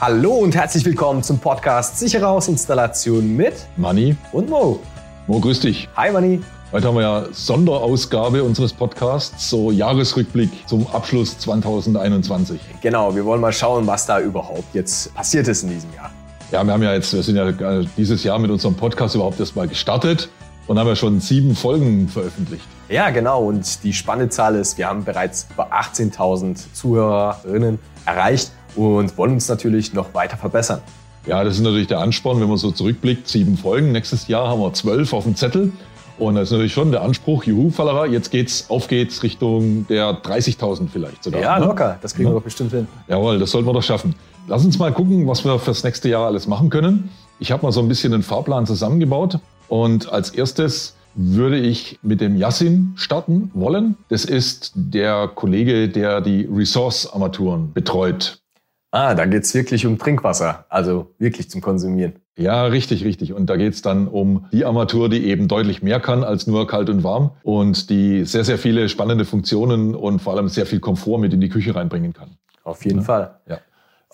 Hallo und herzlich willkommen zum Podcast Sichere Hausinstallation mit Manni und Mo. Mo, grüß dich. Hi Manni. Heute haben wir ja Sonderausgabe unseres Podcasts, so Jahresrückblick zum Abschluss 2021. Genau, wir wollen mal schauen, was da überhaupt jetzt passiert ist in diesem Jahr. Ja, wir haben ja jetzt, wir sind ja dieses Jahr mit unserem Podcast überhaupt erst mal gestartet und haben ja schon sieben Folgen veröffentlicht. Ja, genau. Und die spannende Zahl ist, wir haben bereits über 18.000 Zuhörerinnen erreicht und wollen uns natürlich noch weiter verbessern. Ja, das ist natürlich der Ansporn, wenn man so zurückblickt. Sieben Folgen. Nächstes Jahr haben wir zwölf auf dem Zettel. Und das ist natürlich schon der Anspruch, juhu, Fallerer, jetzt geht's, auf geht's Richtung der 30.000 vielleicht sogar. Ja, ne? locker. Das kriegen ja. wir doch bestimmt hin. Jawohl, das sollten wir doch schaffen. Lass uns mal gucken, was wir fürs nächste Jahr alles machen können. Ich habe mal so ein bisschen einen Fahrplan zusammengebaut. Und als erstes würde ich mit dem Yassin starten wollen. Das ist der Kollege, der die Resource-Armaturen betreut. Ah, da geht's wirklich um Trinkwasser, also wirklich zum Konsumieren. Ja, richtig, richtig. Und da geht's dann um die Armatur, die eben deutlich mehr kann als nur kalt und warm und die sehr, sehr viele spannende Funktionen und vor allem sehr viel Komfort mit in die Küche reinbringen kann. Auf jeden ja. Fall. Ja.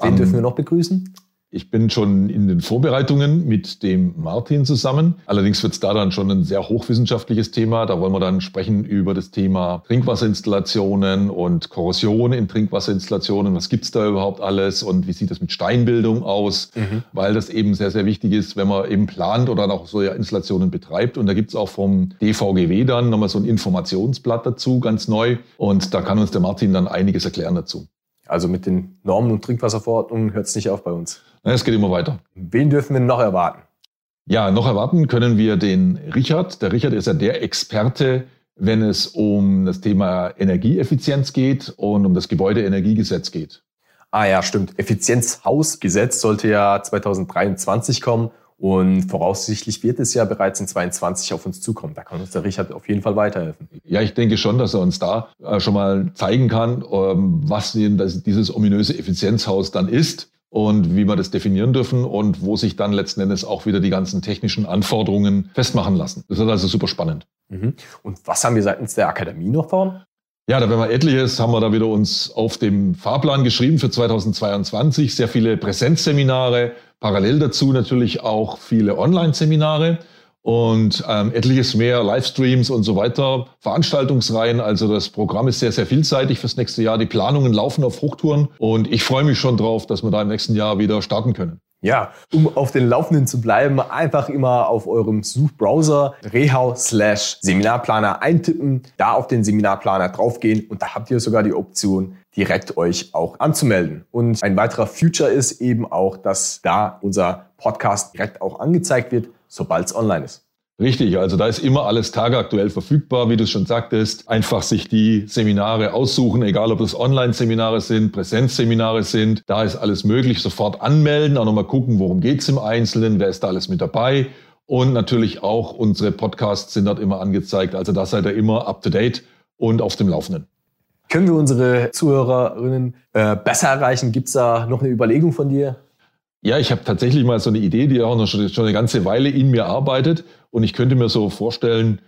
Wen um, dürfen wir noch begrüßen? Ich bin schon in den Vorbereitungen mit dem Martin zusammen. Allerdings wird es da dann schon ein sehr hochwissenschaftliches Thema. Da wollen wir dann sprechen über das Thema Trinkwasserinstallationen und Korrosion in Trinkwasserinstallationen. Was gibt's da überhaupt alles und wie sieht das mit Steinbildung aus? Mhm. Weil das eben sehr, sehr wichtig ist, wenn man eben plant oder auch so Installationen betreibt. Und da gibt's auch vom DVGW dann nochmal so ein Informationsblatt dazu, ganz neu. Und da kann uns der Martin dann einiges erklären dazu. Also mit den Normen und Trinkwasserverordnungen hört es nicht auf bei uns. Es geht immer weiter. Wen dürfen wir noch erwarten? Ja, noch erwarten können wir den Richard. Der Richard ist ja der Experte, wenn es um das Thema Energieeffizienz geht und um das Gebäudeenergiegesetz geht. Ah ja, stimmt. Effizienzhausgesetz sollte ja 2023 kommen und voraussichtlich wird es ja bereits in 22 auf uns zukommen. Da kann uns der Richard auf jeden Fall weiterhelfen. Ja, ich denke schon, dass er uns da äh, schon mal zeigen kann, ähm, was dieses ominöse Effizienzhaus dann ist und wie wir das definieren dürfen und wo sich dann letzten Endes auch wieder die ganzen technischen Anforderungen festmachen lassen. Das ist also super spannend. Mhm. Und was haben wir seitens der Akademie noch vor? Ja, da wenn wir etliches, haben wir da wieder uns auf dem Fahrplan geschrieben für 2022. Sehr viele Präsenzseminare, parallel dazu natürlich auch viele Online-Seminare und ähm, etliches mehr Livestreams und so weiter, Veranstaltungsreihen. Also das Programm ist sehr, sehr vielseitig fürs nächste Jahr. Die Planungen laufen auf Hochtouren und ich freue mich schon drauf, dass wir da im nächsten Jahr wieder starten können. Ja, um auf den Laufenden zu bleiben, einfach immer auf eurem Suchbrowser Rehau slash Seminarplaner eintippen, da auf den Seminarplaner draufgehen und da habt ihr sogar die Option, direkt euch auch anzumelden. Und ein weiterer Future ist eben auch, dass da unser Podcast direkt auch angezeigt wird, sobald es online ist. Richtig, also da ist immer alles tagaktuell verfügbar, wie du schon sagtest. Einfach sich die Seminare aussuchen, egal ob das Online-Seminare sind, Präsenzseminare sind. Da ist alles möglich. Sofort anmelden, auch nochmal gucken, worum geht's im Einzelnen, wer ist da alles mit dabei. Und natürlich auch unsere Podcasts sind dort immer angezeigt. Also da seid ihr immer up-to-date und auf dem Laufenden. Können wir unsere Zuhörerinnen äh, besser erreichen? Gibt's da noch eine Überlegung von dir? Ja, ich habe tatsächlich mal so eine Idee, die auch noch schon, schon eine ganze Weile in mir arbeitet. Und ich könnte mir so vorstellen,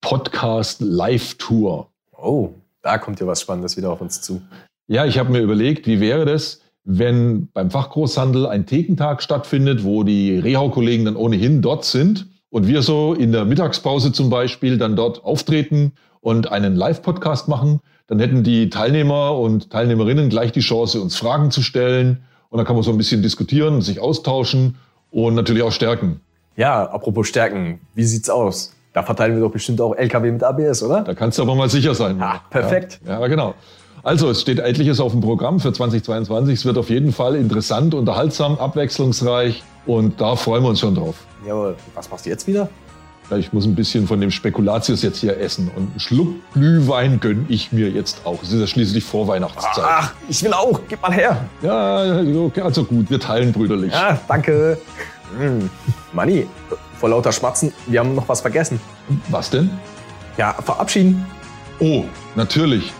Podcast Live Tour. Oh, da kommt ja was Spannendes wieder auf uns zu. Ja, ich habe mir überlegt, wie wäre das, wenn beim Fachgroßhandel ein Thekentag stattfindet, wo die Rehau-Kollegen dann ohnehin dort sind und wir so in der Mittagspause zum Beispiel dann dort auftreten und einen Live-Podcast machen, dann hätten die Teilnehmer und Teilnehmerinnen gleich die Chance, uns Fragen zu stellen und dann kann man so ein bisschen diskutieren, sich austauschen und natürlich auch stärken. Ja, apropos stärken, wie sieht's aus? Da verteilen wir doch bestimmt auch LKW mit ABS, oder? Da kannst du aber mal sicher sein. Ah, perfekt. Ja, ja, genau. Also, es steht etliches auf dem Programm für 2022. Es wird auf jeden Fall interessant, unterhaltsam, abwechslungsreich und da freuen wir uns schon drauf. Jawohl. Was machst du jetzt wieder? ich muss ein bisschen von dem Spekulatius jetzt hier essen. Und einen Schluck Glühwein gönne ich mir jetzt auch. Es ist ja schließlich Vorweihnachtszeit. Ach, ich will auch. Gib mal her. Ja, also gut, wir teilen brüderlich. Ja, danke. Hm. Manni, vor lauter Schmatzen, wir haben noch was vergessen. Was denn? Ja, verabschieden. Oh, natürlich.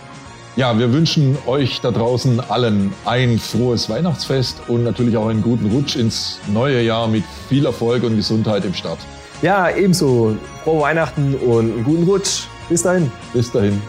Ja, wir wünschen euch da draußen allen ein frohes Weihnachtsfest und natürlich auch einen guten Rutsch ins neue Jahr mit viel Erfolg und Gesundheit im Start. Ja, ebenso. Frohe Weihnachten und einen guten Rutsch. Bis dahin. Bis dahin.